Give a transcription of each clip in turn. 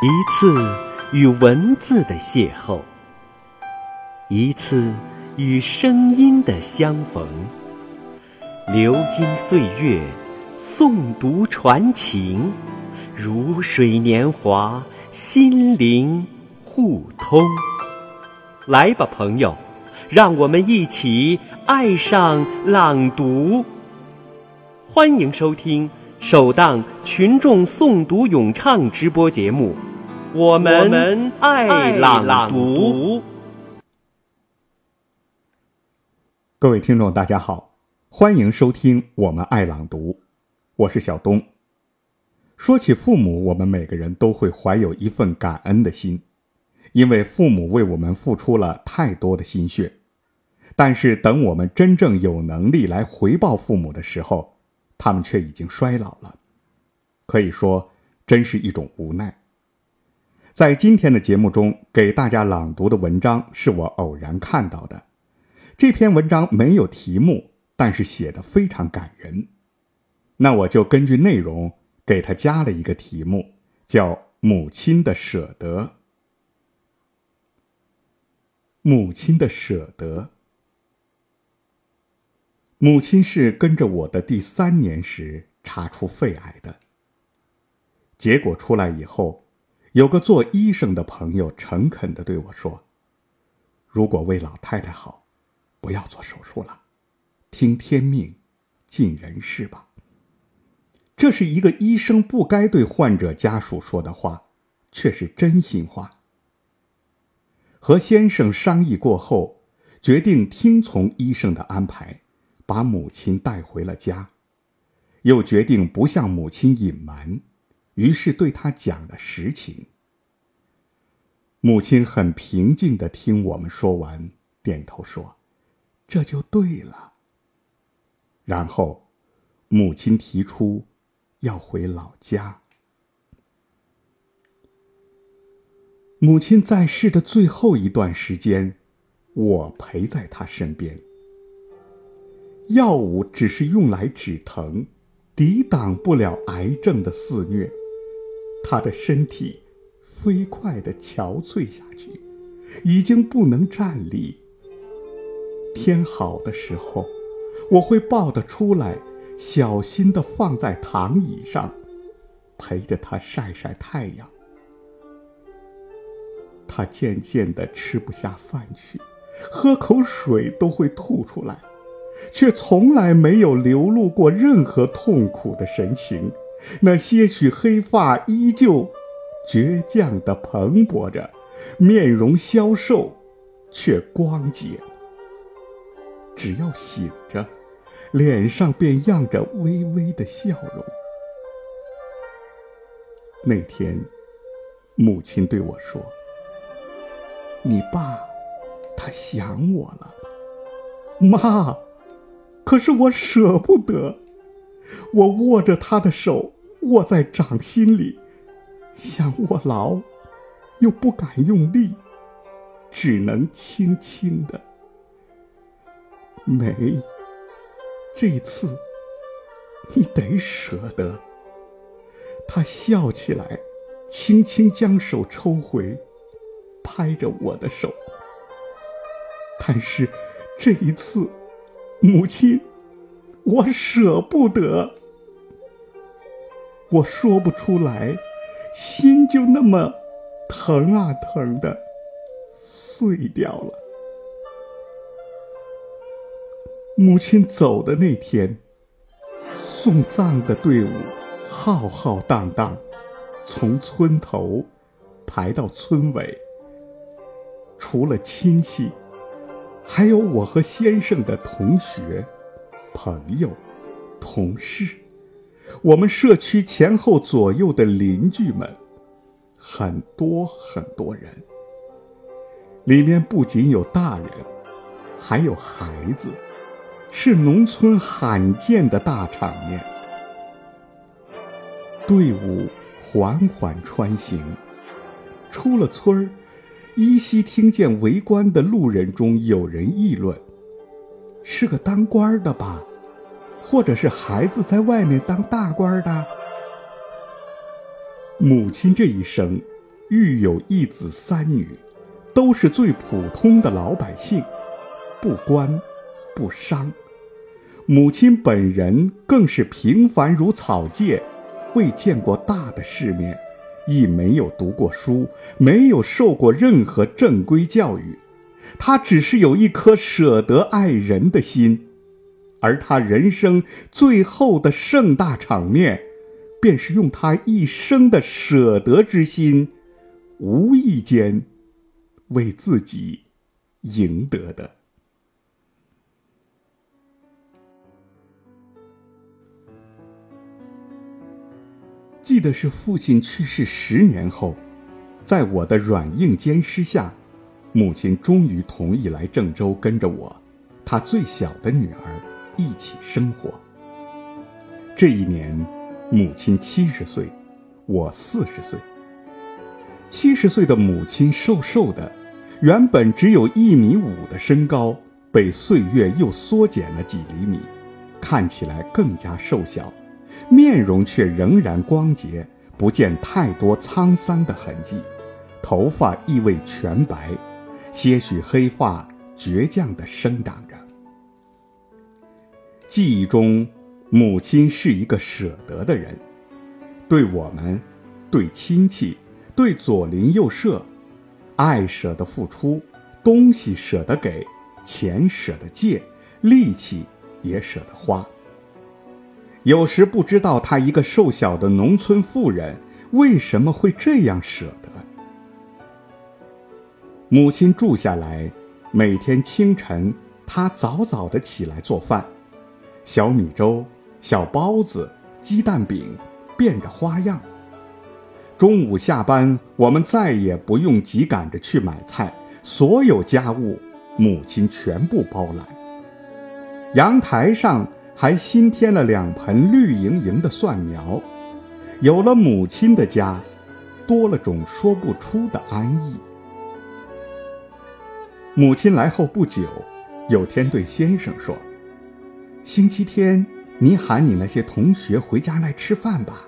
一次与文字的邂逅，一次与声音的相逢。流金岁月，诵读传情，如水年华，心灵互通。来吧，朋友，让我们一起爱上朗读。欢迎收听首档群众诵读咏唱直播节目。我们爱朗读。各位听众，大家好，欢迎收听我们爱朗读，我是小东。说起父母，我们每个人都会怀有一份感恩的心，因为父母为我们付出了太多的心血。但是，等我们真正有能力来回报父母的时候，他们却已经衰老了，可以说，真是一种无奈。在今天的节目中，给大家朗读的文章是我偶然看到的。这篇文章没有题目，但是写的非常感人。那我就根据内容给他加了一个题目，叫《母亲的舍得》。母亲的舍得。母亲是跟着我的第三年时查出肺癌的，结果出来以后。有个做医生的朋友诚恳地对我说：“如果为老太太好，不要做手术了，听天命，尽人事吧。”这是一个医生不该对患者家属说的话，却是真心话。和先生商议过后，决定听从医生的安排，把母亲带回了家，又决定不向母亲隐瞒。于是对他讲了实情。母亲很平静的听我们说完，点头说：“这就对了。”然后，母亲提出要回老家。母亲在世的最后一段时间，我陪在她身边。药物只是用来止疼，抵挡不了癌症的肆虐。他的身体飞快的憔悴下去，已经不能站立。天好的时候，我会抱他出来，小心的放在躺椅上，陪着他晒晒太阳。他渐渐的吃不下饭去，喝口水都会吐出来，却从来没有流露过任何痛苦的神情。那些许黑发依旧倔强地蓬勃着，面容消瘦，却光洁。只要醒着，脸上便漾着微微的笑容。那天，母亲对我说：“你爸，他想我了，妈，可是我舍不得。”我握着他的手，握在掌心里，想握牢，又不敢用力，只能轻轻的。梅，这次你得舍得。他笑起来，轻轻将手抽回，拍着我的手。但是这一次，母亲。我舍不得，我说不出来，心就那么疼啊疼的，碎掉了。母亲走的那天，送葬的队伍浩浩荡荡，从村头排到村尾，除了亲戚，还有我和先生的同学。朋友、同事，我们社区前后左右的邻居们，很多很多人。里面不仅有大人，还有孩子，是农村罕见的大场面。队伍缓缓穿行，出了村儿，依稀听见围观的路人中有人议论。是个当官的吧，或者是孩子在外面当大官的。母亲这一生，育有一子三女，都是最普通的老百姓，不官不商。母亲本人更是平凡如草芥，未见过大的世面，亦没有读过书，没有受过任何正规教育。他只是有一颗舍得爱人的心，而他人生最后的盛大场面，便是用他一生的舍得之心，无意间为自己赢得的。记得是父亲去世十年后，在我的软硬兼施下，母亲终于同意来郑州跟着我，她最小的女儿一起生活。这一年，母亲七十岁，我四十岁。七十岁的母亲瘦瘦的，原本只有一米五的身高，被岁月又缩减了几厘米，看起来更加瘦小。面容却仍然光洁，不见太多沧桑的痕迹，头发亦未全白，些许黑发倔强地生长着。记忆中，母亲是一个舍得的人，对我们，对亲戚，对左邻右舍，爱舍得付出，东西舍得给，钱舍得借，力气也舍得花。有时不知道她一个瘦小的农村妇人为什么会这样舍得。母亲住下来，每天清晨她早早的起来做饭，小米粥、小包子、鸡蛋饼，变着花样。中午下班，我们再也不用急赶着去买菜，所有家务母亲全部包揽。阳台上。还新添了两盆绿莹莹的蒜苗，有了母亲的家，多了种说不出的安逸。母亲来后不久，有天对先生说：“星期天你喊你那些同学回家来吃饭吧，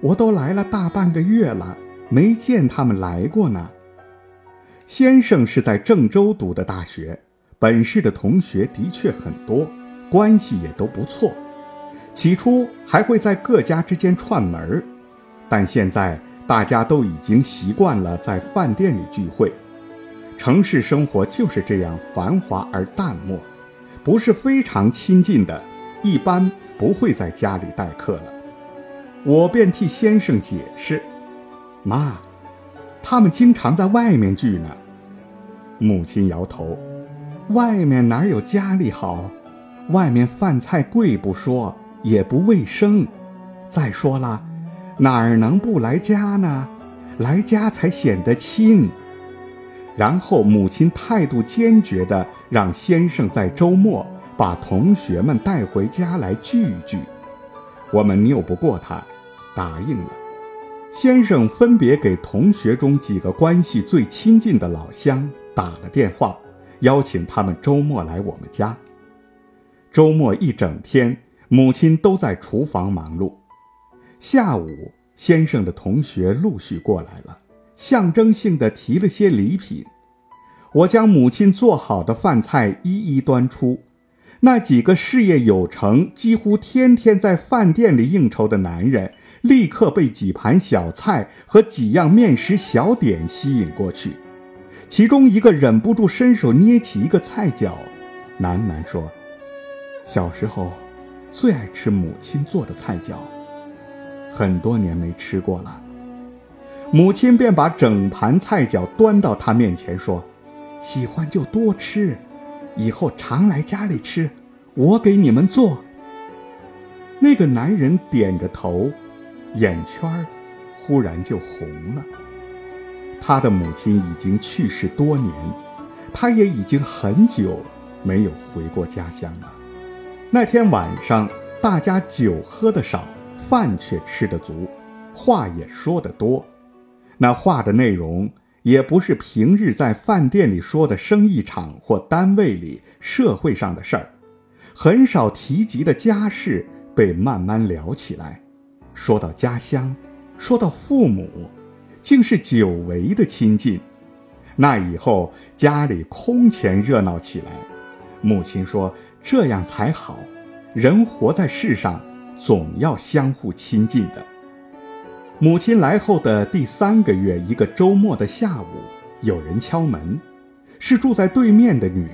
我都来了大半个月了，没见他们来过呢。”先生是在郑州读的大学，本市的同学的确很多。关系也都不错，起初还会在各家之间串门儿，但现在大家都已经习惯了在饭店里聚会。城市生活就是这样繁华而淡漠，不是非常亲近的，一般不会在家里待客了。我便替先生解释：“妈，他们经常在外面聚呢。”母亲摇头：“外面哪有家里好？”外面饭菜贵不说，也不卫生。再说了，哪儿能不来家呢？来家才显得亲。然后母亲态度坚决地让先生在周末把同学们带回家来聚一聚。我们拗不过他，答应了。先生分别给同学中几个关系最亲近的老乡打了电话，邀请他们周末来我们家。周末一整天，母亲都在厨房忙碌。下午，先生的同学陆续过来了，象征性的提了些礼品。我将母亲做好的饭菜一一端出。那几个事业有成、几乎天天在饭店里应酬的男人，立刻被几盘小菜和几样面食小点吸引过去。其中一个忍不住伸手捏起一个菜角，喃喃说。小时候，最爱吃母亲做的菜饺，很多年没吃过了。母亲便把整盘菜饺端到他面前，说：“喜欢就多吃，以后常来家里吃，我给你们做。”那个男人点着头，眼圈忽然就红了。他的母亲已经去世多年，他也已经很久没有回过家乡了。那天晚上，大家酒喝得少，饭却吃得足，话也说得多。那话的内容也不是平日在饭店里说的生意场或单位里社会上的事儿，很少提及的家事被慢慢聊起来。说到家乡，说到父母，竟是久违的亲近。那以后家里空前热闹起来。母亲说：“这样才好，人活在世上，总要相互亲近的。”母亲来后的第三个月，一个周末的下午，有人敲门，是住在对面的女人，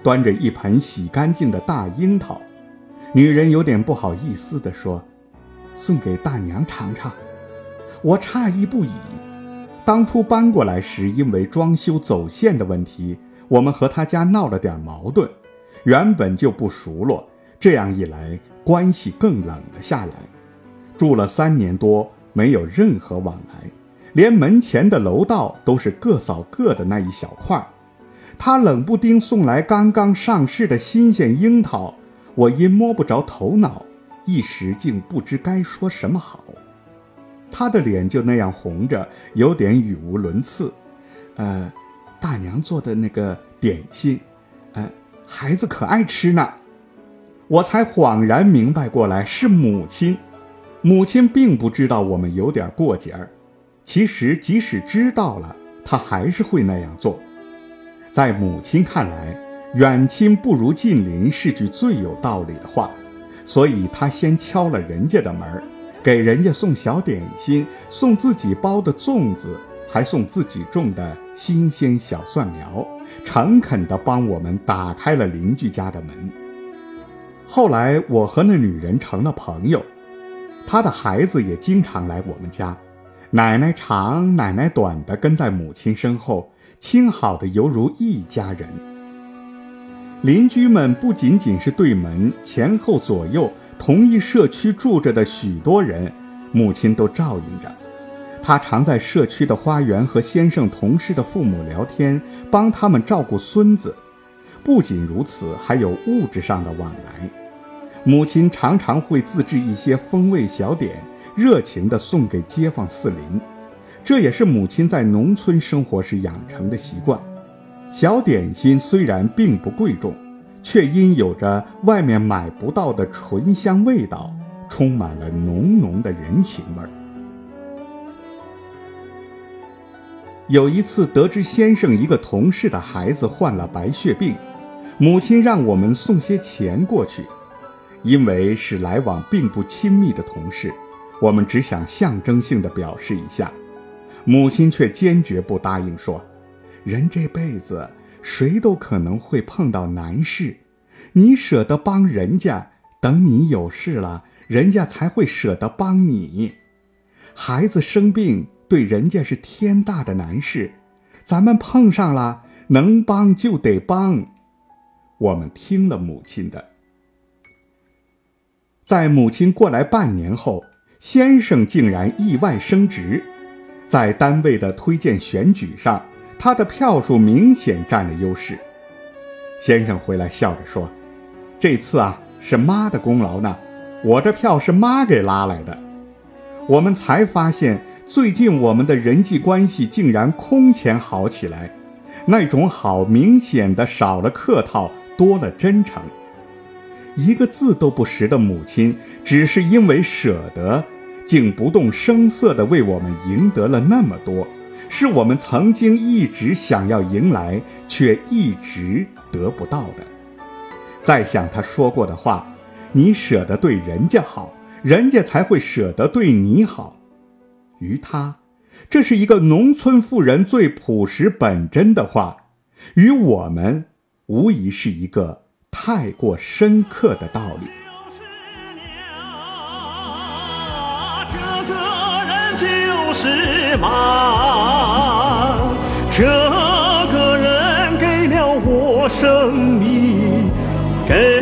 端着一盆洗干净的大樱桃。女人有点不好意思地说：“送给大娘尝尝。”我诧异不已。当初搬过来时，因为装修走线的问题，我们和他家闹了点矛盾，原本就不熟络，这样一来，关系更冷了下来。住了三年多，没有任何往来，连门前的楼道都是各扫各的那一小块。他冷不丁送来刚刚上市的新鲜樱桃。我因摸不着头脑，一时竟不知该说什么好。他的脸就那样红着，有点语无伦次。呃，大娘做的那个点心，呃，孩子可爱吃呢。我才恍然明白过来，是母亲。母亲并不知道我们有点过节儿，其实即使知道了，她还是会那样做。在母亲看来。远亲不如近邻是句最有道理的话，所以她先敲了人家的门给人家送小点心，送自己包的粽子，还送自己种的新鲜小蒜苗，诚恳地帮我们打开了邻居家的门。后来我和那女人成了朋友，她的孩子也经常来我们家，奶奶长奶奶短的跟在母亲身后，亲好的犹如一家人。邻居们不仅仅是对门前后左右同一社区住着的许多人，母亲都照应着。她常在社区的花园和先生同事的父母聊天，帮他们照顾孙子。不仅如此，还有物质上的往来。母亲常常会自制一些风味小点，热情地送给街坊四邻。这也是母亲在农村生活时养成的习惯。小点心虽然并不贵重，却因有着外面买不到的醇香味道，充满了浓浓的人情味儿。有一次得知先生一个同事的孩子患了白血病，母亲让我们送些钱过去，因为是来往并不亲密的同事，我们只想象征性的表示一下，母亲却坚决不答应说。人这辈子，谁都可能会碰到难事，你舍得帮人家，等你有事了，人家才会舍得帮你。孩子生病，对人家是天大的难事，咱们碰上了，能帮就得帮。我们听了母亲的，在母亲过来半年后，先生竟然意外升职，在单位的推荐选举上。他的票数明显占了优势。先生回来笑着说：“这次啊，是妈的功劳呢，我这票是妈给拉来的。”我们才发现，最近我们的人际关系竟然空前好起来。那种好明显的少了客套，多了真诚。一个字都不识的母亲，只是因为舍得，竟不动声色地为我们赢得了那么多。是我们曾经一直想要迎来，却一直得不到的。再想他说过的话：“你舍得对人家好，人家才会舍得对你好。”于他，这是一个农村妇人最朴实本真的话；于我们，无疑是一个太过深刻的道理。这个人就是妈。这个人给了我生命，给